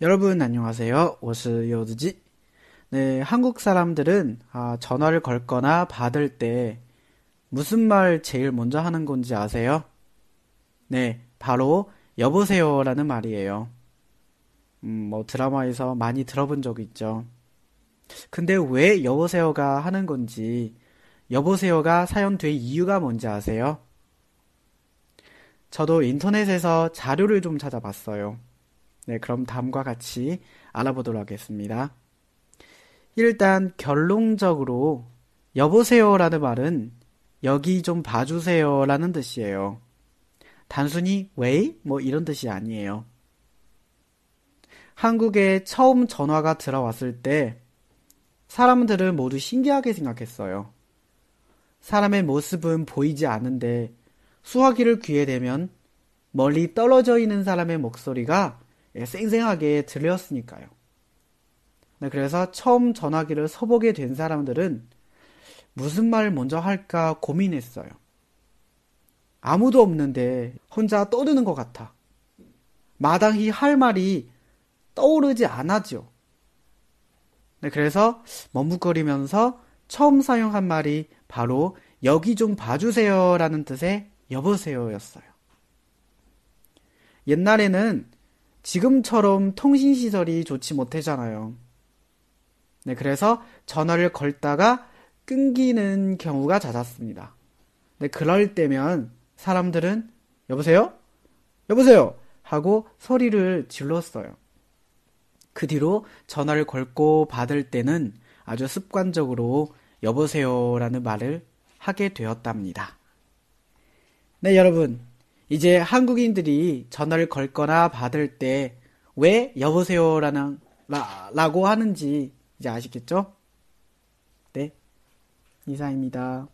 여러분 안녕하세요. 我是柚子鸡. 네, 한국 사람들은 아, 전화를 걸거나 받을 때 무슨 말 제일 먼저 하는 건지 아세요? 네, 바로 여보세요라는 말이에요. 음, 뭐 드라마에서 많이 들어본 적 있죠. 근데 왜 여보세요가 하는 건지, 여보세요가 사연된 이유가 뭔지 아세요? 저도 인터넷에서 자료를 좀 찾아봤어요. 네, 그럼 다음과 같이 알아보도록 하겠습니다. 일단 결론적으로 여보세요라는 말은 여기 좀 봐주세요라는 뜻이에요. 단순히 왜? 뭐 이런 뜻이 아니에요. 한국에 처음 전화가 들어왔을 때 사람들은 모두 신기하게 생각했어요. 사람의 모습은 보이지 않는데 수화기를 귀에 대면 멀리 떨어져 있는 사람의 목소리가 쌩쌩하게 들렸으니까요. 네, 그래서 처음 전화기를 서보게 된 사람들은 무슨 말을 먼저 할까 고민했어요. 아무도 없는데 혼자 떠드는 것 같아. 마땅히 할 말이 떠오르지 않았죠. 네, 그래서 머뭇거리면서 처음 사용한 말이 바로 여기 좀 봐주세요 라는 뜻의 여보세요 였어요. 옛날에는 지금처럼 통신시설이 좋지 못했잖아요. 네, 그래서 전화를 걸다가 끊기는 경우가 잦았습니다. 네, 그럴 때면 사람들은 여보세요? 여보세요? 하고 소리를 질렀어요. 그 뒤로 전화를 걸고 받을 때는 아주 습관적으로 여보세요라는 말을 하게 되었답니다. 네, 여러분. 이제 한국인들이 전화를 걸거나 받을 때 왜 여보세요라는 라, 라고 하는지 이제 아시겠죠? 네. 이상입니다.